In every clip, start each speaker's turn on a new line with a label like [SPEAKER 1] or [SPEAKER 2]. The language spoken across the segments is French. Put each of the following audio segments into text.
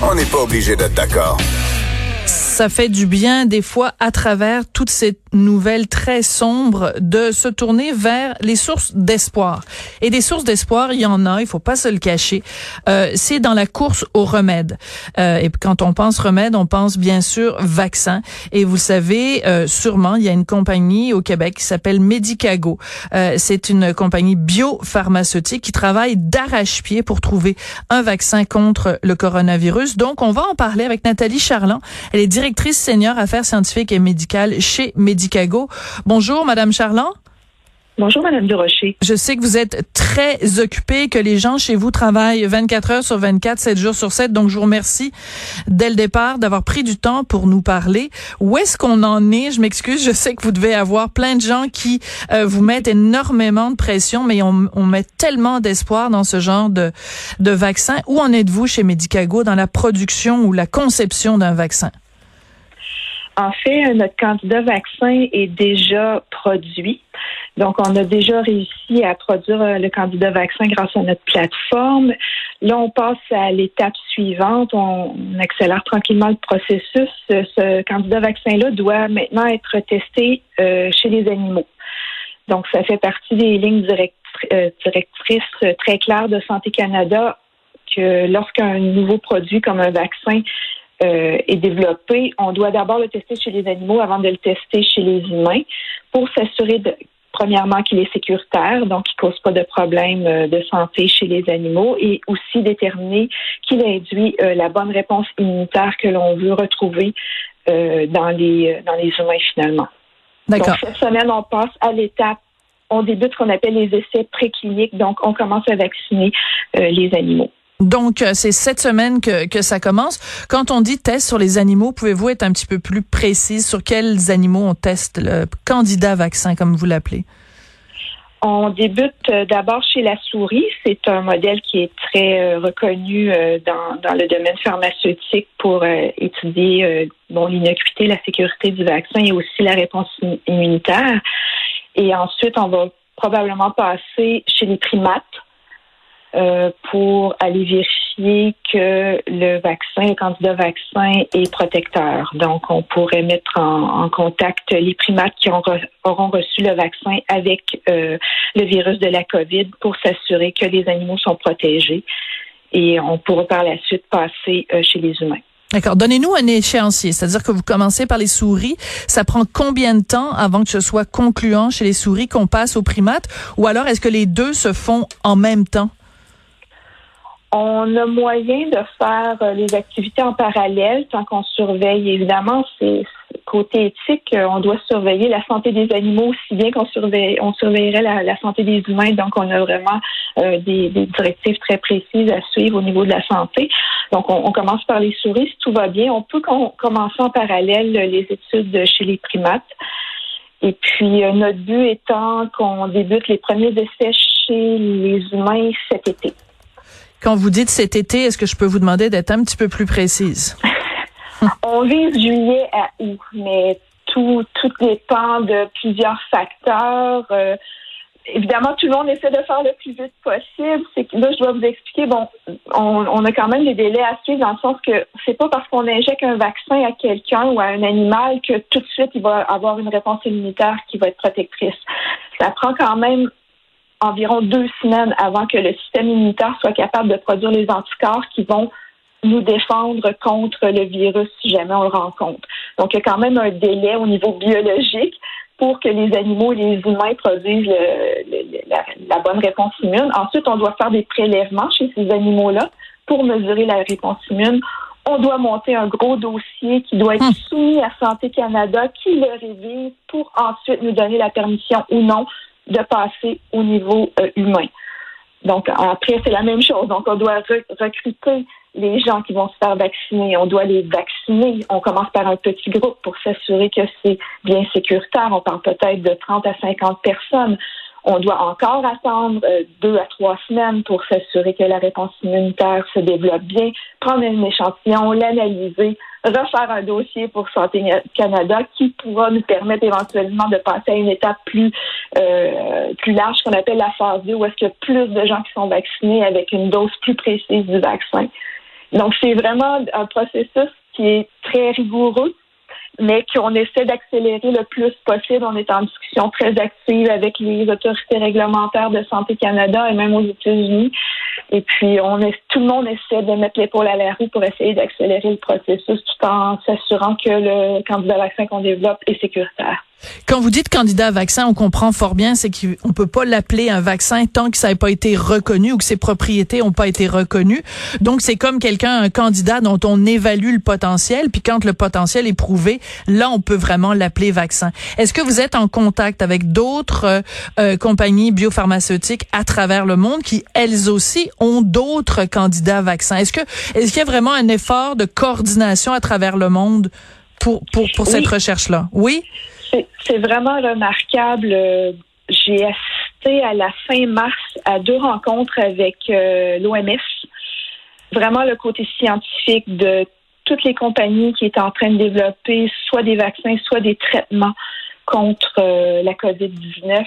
[SPEAKER 1] On n'est pas obligé d'être d'accord.
[SPEAKER 2] Ça fait du bien des fois à travers toutes ces nouvelles très sombres de se tourner vers les sources d'espoir. Et des sources d'espoir, il y en a, il faut pas se le cacher. Euh, c'est dans la course au remède. Euh, et quand on pense remède, on pense bien sûr vaccin. Et vous savez, euh, sûrement, il y a une compagnie au Québec qui s'appelle Medicago. Euh, c'est une compagnie biopharmaceutique qui travaille d'arrache-pied pour trouver un vaccin contre le coronavirus. Donc, on va en parler avec Nathalie Charland. Elle est directrice senior affaires scientifiques et médicales chez Medicago. Bonjour, Madame Charland.
[SPEAKER 3] Bonjour, Madame Durocher.
[SPEAKER 2] Je sais que vous êtes très occupée, que les gens chez vous travaillent 24 heures sur 24, 7 jours sur 7. Donc, je vous remercie dès le départ d'avoir pris du temps pour nous parler. Où est-ce qu'on en est? Je m'excuse, je sais que vous devez avoir plein de gens qui euh, vous mettent énormément de pression, mais on, on met tellement d'espoir dans ce genre de, de vaccin. Où en êtes-vous chez Medicago dans la production ou la conception d'un vaccin?
[SPEAKER 3] En fait, notre candidat vaccin est déjà produit. Donc, on a déjà réussi à produire euh, le candidat vaccin grâce à notre plateforme. Là, on passe à l'étape suivante. On, accélère tranquillement le processus. Ce candidat vaccin-là doit maintenant être testé euh, chez les animaux. Donc, ça fait partie des lignes euh, directrices très claires de Santé Canada que lorsqu'un nouveau produit comme un vaccin euh, est développé, on doit d'abord le tester chez les animaux avant de le tester chez les humains pour s'assurer de premièrement qu'il est sécuritaire, donc qu'il ne cause pas de problèmes euh, de santé chez les animaux, et aussi déterminer qu'il induit euh, la bonne réponse immunitaire que l'on veut retrouver dans les dans les humains finalement. D'accord. cette semaine, on passe à l'étape on débute ce qu'on appelle les essais précliniques, donc on commence à vacciner les animaux.
[SPEAKER 2] Donc, euh, c'est cette semaine que, ça commence. Quand on dit test sur les animaux, pouvez-vous être un petit peu plus précise sur quels animaux on teste le candidat vaccin, comme vous l'appelez?
[SPEAKER 3] On débute euh, d'abord chez la souris. C'est un modèle qui est très euh, reconnu dans, dans, le domaine pharmaceutique pour étudier bon, l'innocuité, la sécurité du vaccin et aussi la réponse immunitaire. Et ensuite, on va probablement passer chez les primates euh, pour aller vérifier que le vaccin, le candidat vaccin est protecteur. Donc, on pourrait mettre en, contact les primates qui auront reçu le vaccin avec euh, le virus de la COVID pour s'assurer que les animaux sont protégés. Et on pourra par la suite passer euh, chez les humains.
[SPEAKER 2] D'accord. Donnez-nous un échéancier, c'est-à-dire que vous commencez par les souris. Ça prend combien de temps avant que ce soit concluant chez les souris qu'on passe aux primates? Ou alors est-ce que les deux se font en même temps?
[SPEAKER 3] On a moyen de faire euh, les activités en parallèle tant qu'on surveille. Évidemment, c'est côté éthique, euh, on doit surveiller la santé des animaux aussi bien qu'on surveille, surveillerait la, santé des humains. Donc, on a vraiment euh, des, directives très précises à suivre au niveau de la santé. Donc, on, commence par les souris. Si tout va bien, on peut commencer en parallèle les études chez les primates. Et puis, notre but étant qu'on débute les premiers essais chez les humains cet été.
[SPEAKER 2] Quand vous dites cet été, est-ce que je peux vous demander d'être un petit peu plus précise?
[SPEAKER 3] On vise juillet à août, mais tout, tout dépend de plusieurs facteurs. Euh, évidemment, tout le monde essaie de faire le plus vite possible. C'est que là, je dois vous expliquer, bon, on, a quand même des délais à suivre dans le sens que c'est pas parce qu'on injecte un vaccin à quelqu'un ou à un animal que tout de suite il va avoir une réponse immunitaire qui va être protectrice. Ça prend quand même environ deux semaines avant que le système immunitaire soit capable de produire les anticorps qui vont nous défendre contre le virus si jamais on le rencontre. Donc, il y a quand même un délai au niveau biologique pour que les animaux et les humains produisent la, bonne réponse immune. Ensuite, on doit faire des prélèvements chez ces animaux-là pour mesurer la réponse immune. On doit monter un gros dossier qui doit être hum. soumis à Santé Canada, qui le révise pour ensuite nous donner la permission ou non de passer au niveau euh, humain. Donc, après, c'est la même chose. Donc, on doit recruter les gens qui vont se faire vacciner. On doit les vacciner. On commence par un petit groupe pour s'assurer que c'est bien sécuritaire. On parle peut-être de 30 à 50 personnes. On doit encore attendre euh, deux à trois semaines pour s'assurer que la réponse immunitaire se développe bien, prendre un échantillon, l'analyser, refaire un dossier pour Santé Canada qui pourra nous permettre éventuellement de passer à une étape plus euh, plus large qu'on appelle la phase 2 où est-ce qu'il y a plus de gens qui sont vaccinés avec une dose plus précise du vaccin. Donc c'est vraiment un processus qui est très rigoureux, mais qu'on essaie d'accélérer le plus possible. On est en discussion très active avec les autorités réglementaires de Santé Canada et même aux États-Unis. Et puis, on tout le monde essaie de mettre l'épaule à la roue pour essayer d'accélérer le processus tout en s'assurant que le candidat vaccin qu'on développe est sécuritaire.
[SPEAKER 2] Quand vous dites candidat vaccin, on comprend fort bien, c'est qu'on peut pas l'appeler un vaccin tant que ça n'a pas été reconnu ou que ses propriétés ont pas été reconnues. Donc c'est comme quelqu'un, un candidat dont on évalue le potentiel, puis quand le potentiel est prouvé, là on peut vraiment l'appeler vaccin. Est-ce que vous êtes en contact avec d'autres euh, euh, compagnies biopharmaceutiques à travers le monde qui elles aussi ont d'autres candidats vaccins? Est-ce que est-ce qu'il y a vraiment un effort de coordination à travers le monde pour pour, pour cette recherche là Oui?
[SPEAKER 3] C'est vraiment remarquable. Euh, j'ai assisté à la fin mars à deux rencontres avec euh, l'OMS. Vraiment le côté scientifique de toutes les compagnies qui étaient en train de développer soit des vaccins, soit des traitements contre euh, la COVID-19.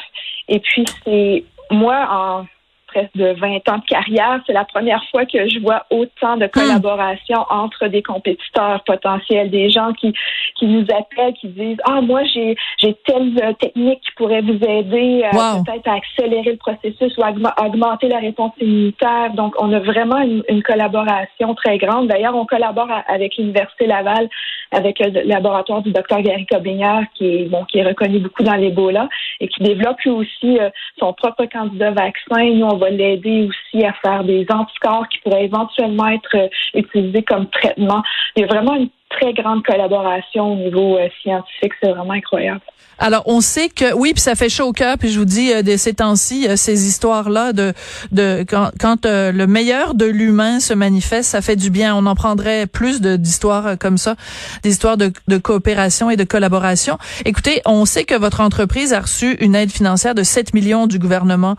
[SPEAKER 3] Et puis, c'est moi, en presque de 20 ans de carrière, c'est la première fois que je vois autant de hmm. collaboration entre des compétiteurs potentiels, des gens qui, qui nous appellent, qui disent Ah, moi, j'ai, j'ai telle euh, technique qui pourrait vous aider à, peut-être à accélérer le processus ou à augmenter la réponse immunitaire. Donc, on a vraiment une, collaboration très grande. D'ailleurs, on collabore avec l'Université Laval, avec le laboratoire du docteur Gary Cobignard, qui est, bon, qui est reconnu beaucoup dans l'Ebola et qui développe lui aussi euh, son propre candidat vaccin. Nous, on va l'aider aussi à faire des anticorps qui pourraient éventuellement être euh, utilisés comme traitement. Il y a vraiment une très grande collaboration au niveau euh, scientifique. C'est vraiment incroyable.
[SPEAKER 2] Alors, on sait que oui, puis ça fait chaud au cœur. Puis je vous dis, euh, de ces temps-ci, euh, ces histoires-là de de quand, quand le meilleur de l'humain se manifeste, ça fait du bien. On en prendrait plus d'histoires comme ça, des histoires de, de coopération et de collaboration. Écoutez, on sait que votre entreprise a reçu une aide financière de 7 millions du gouvernement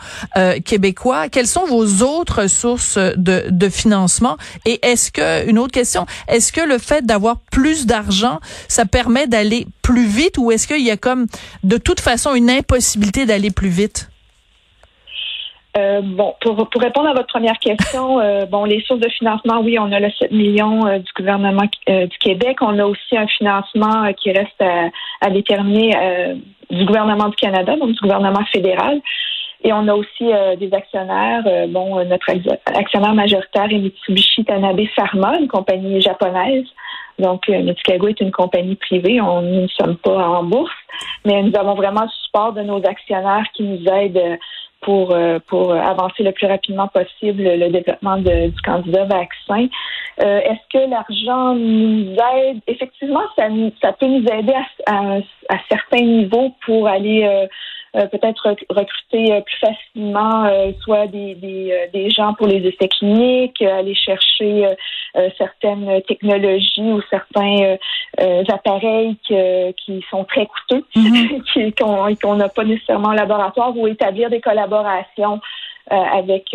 [SPEAKER 2] québécois. Quelles sont vos autres sources de, de financement? Et est-ce que une autre question, est-ce que le fait d'avoir plus d'argent, ça permet d'aller plus vite ou est-ce qu'il y a comme de toute façon une impossibilité d'aller plus vite?
[SPEAKER 3] Euh, bon, pour, pour répondre à votre première question, euh, bon, les sources de financement, oui, on a le 7 millions euh, du gouvernement du Québec. On a aussi un financement qui reste à, à déterminer du gouvernement du Canada, donc du gouvernement fédéral. Et on a aussi des actionnaires. bon, notre actionnaire majoritaire est Mitsubishi Tanabe Pharma, une compagnie japonaise. Donc, euh, est une compagnie privée. On, nous ne sommes pas en bourse, mais nous avons vraiment le support de nos actionnaires qui nous aident pour, euh, pour avancer le plus rapidement possible le développement du candidat vaccin. Euh, est-ce que l'argent nous aide? Effectivement, ça, ça peut nous aider à, à certains niveaux pour aller euh, peut-être recruter euh, plus facilement euh, soit des, des, des, gens pour les essais cliniques, aller chercher certaines technologies ou certains appareils qui sont très coûteux, mm-hmm. qu'on n'a pas nécessairement en laboratoire, ou établir des collaborations avec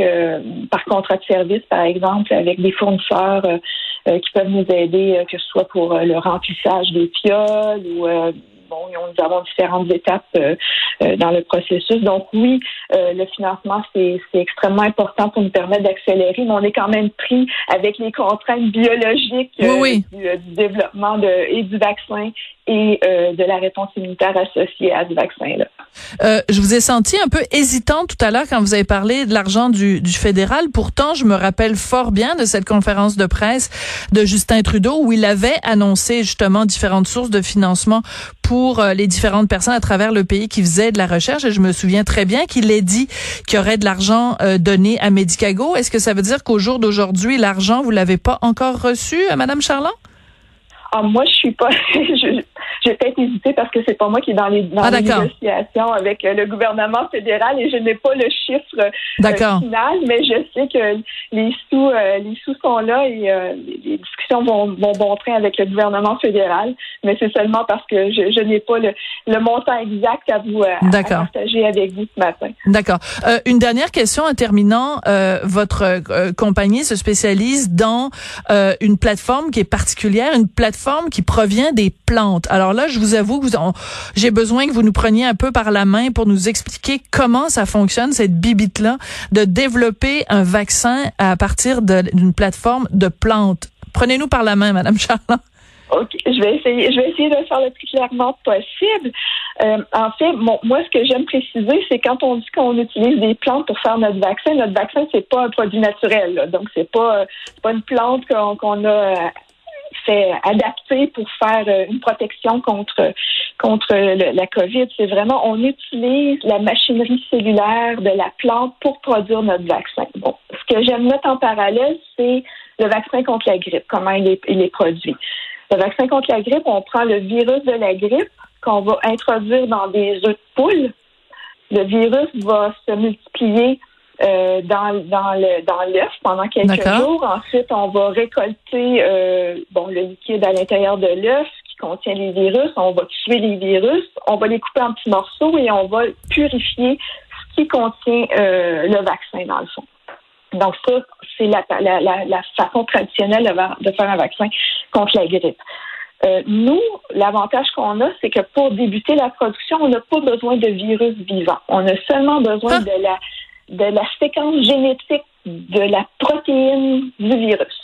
[SPEAKER 3] par contrat de service, par exemple, avec des fournisseurs qui peuvent nous aider, que ce soit pour le remplissage des fioles ou bon, nous avons différentes étapes euh, euh, dans le processus. Donc oui, euh, le financement, c'est extrêmement important pour nous permettre d'accélérer, mais on est quand même pris avec les contraintes biologiques Du, développement de, et du vaccin et de la réponse immunitaire associée à ce vaccin-là.
[SPEAKER 2] Euh, je vous ai senti un peu hésitant tout à l'heure quand vous avez parlé de l'argent du, fédéral. Pourtant, je me rappelle fort bien de cette conférence de presse de Justin Trudeau où il avait annoncé justement différentes sources de financement pour euh, les différentes personnes à travers le pays qui faisaient de la recherche. Et je me souviens très bien qu'il ait dit qu'il y aurait de l'argent euh, donné à Medicago. Est-ce que ça veut dire qu'au jour d'aujourd'hui, l'argent, vous l'avez pas encore reçu, Madame Charland?
[SPEAKER 3] Ah, moi, je suis pas. je vais peut-être hésiter parce que c'est pas moi qui est dans les, dans
[SPEAKER 2] Ah,
[SPEAKER 3] les négociations avec euh, le gouvernement fédéral et je n'ai pas le chiffre euh, final, mais je sais que les sous, euh, les sous sont là et euh, les discussions vont, vont bon train avec le gouvernement fédéral, mais c'est seulement parce que je, je n'ai pas le, le montant exact à vous à- à
[SPEAKER 2] D'accord.
[SPEAKER 3] partager avec vous ce matin.
[SPEAKER 2] D'accord. Une dernière question en terminant. Votre compagnie se spécialise dans une plateforme qui est particulière, une plateforme qui provient des plantes. Alors là, je vous avoue que j'ai besoin que vous nous preniez un peu par la main pour nous expliquer comment ça fonctionne, cette bibite-là, de développer un vaccin à partir d'une plateforme de plantes. Prenez-nous par la main, Madame Charland.
[SPEAKER 3] OK, je vais essayer, je vais essayer de le faire le plus clairement possible. Euh, en fait, moi, ce que j'aime préciser, c'est quand on dit qu'on utilise des plantes pour faire notre vaccin, notre vaccin, c'est pas un produit naturel. donc, c'est pas, euh, pas une plante qu'on a fait adapter pour faire euh, une protection contre contre la COVID. C'est vraiment, on utilise la machinerie cellulaire de la plante pour produire notre vaccin. Bon, ce que j'aime mettre en parallèle, c'est le vaccin contre la grippe, comment il est, il est produit. Le vaccin contre la grippe, on prend le virus de la grippe qu'on va introduire dans des œufs de poule. Le virus va se multiplier euh, dans, dans le dans l'œuf pendant quelques jours. Ensuite, on va récolter euh, bon le liquide à l'intérieur de l'œuf qui contient les virus. On va tuer les virus. On va les couper en petits morceaux et on va purifier ce qui contient euh, le vaccin dans le fond. Donc ça, c'est la, la, la, la façon traditionnelle de faire un vaccin contre la grippe. Euh, nous, l'avantage qu'on a, c'est que pour débuter la production, on n'a pas besoin de virus vivant. On a seulement besoin
[SPEAKER 2] Ah.
[SPEAKER 3] de la de la séquence génétique de la protéine du virus.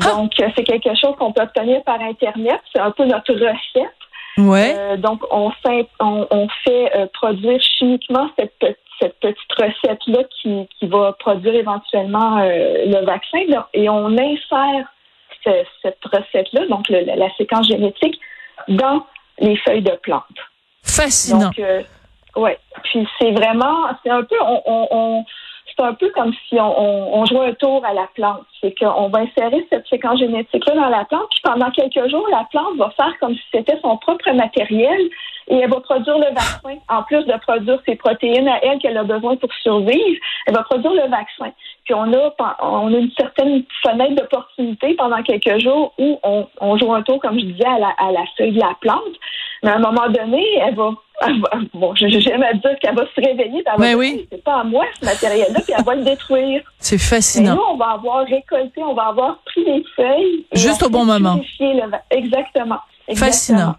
[SPEAKER 2] Ah.
[SPEAKER 3] Donc, euh, c'est quelque chose qu'on peut obtenir par Internet. C'est un peu notre recette.
[SPEAKER 2] Ouais.
[SPEAKER 3] Euh, donc, on fait, on, on fait euh, produire chimiquement cette, pe- cette petite recette-là qui, qui va produire éventuellement euh, le vaccin. Et on insère ce- cette recette-là, donc le- la, la séquence génétique, dans les feuilles de plantes.
[SPEAKER 2] Fascinant.
[SPEAKER 3] Donc, ouais. C'est vraiment, c'est un peu, c'est un peu comme si on, on, jouait un tour à la plante. C'est qu'on va insérer cette séquence génétique-là dans la plante, puis pendant quelques jours, la plante va faire comme si c'était son propre matériel et elle va produire le vaccin. En plus de produire ses protéines à elle qu'elle a besoin pour survivre, elle va produire le vaccin. Puis on a, on a une certaine fenêtre d'opportunité pendant quelques jours où on, on joue un tour, comme je disais, à la, à la feuille de la plante. Mais à un moment donné, elle va, elle va- bon, j'aime à dire qu'elle va se réveiller, elle va
[SPEAKER 2] Ben oui.
[SPEAKER 3] C'est pas à moi ce matériel-là, puis elle va le détruire.
[SPEAKER 2] C'est
[SPEAKER 3] Mais
[SPEAKER 2] fascinant.
[SPEAKER 3] nous, on va avoir récolté, on va avoir pris les feuilles. et
[SPEAKER 2] Juste au bon moment.
[SPEAKER 3] le va- Exactement.
[SPEAKER 2] Fascinant.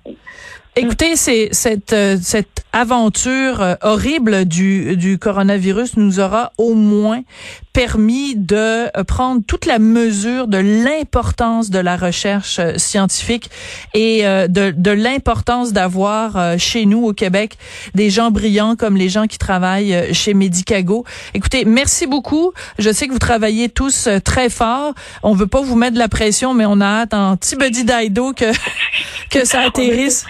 [SPEAKER 2] Écoutez, c'est cette euh, cette aventure euh, horrible du du coronavirus nous aura au moins permis de euh, prendre toute la mesure de l'importance de la recherche scientifique et de de l'importance d'avoir chez nous au Québec des gens brillants comme les gens qui travaillent chez Medicago. Écoutez, merci beaucoup. Je sais que vous travaillez tous très fort. On veut pas vous mettre de la pression, mais on a hâte en petit buddy d'Aido que que ça atterrisse.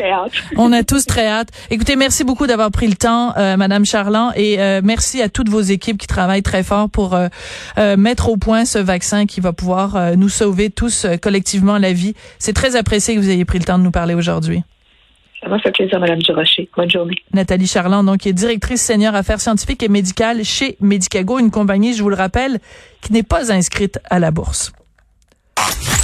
[SPEAKER 2] On a tous très hâte. Écoutez, merci beaucoup d'avoir pris le temps, euh, Madame Charland, et euh, merci à toutes vos équipes qui travaillent très fort pour euh, euh, mettre au point ce vaccin qui va pouvoir euh, nous sauver tous euh, collectivement la vie. C'est très apprécié que vous ayez pris le temps de nous parler aujourd'hui.
[SPEAKER 3] Ça m'a fait plaisir, Madame Durocher. Bonne journée.
[SPEAKER 2] Nathalie Charland, donc, qui est directrice senior affaires scientifiques et médicales chez Medicago, une compagnie, je vous le rappelle, qui n'est pas inscrite à la bourse.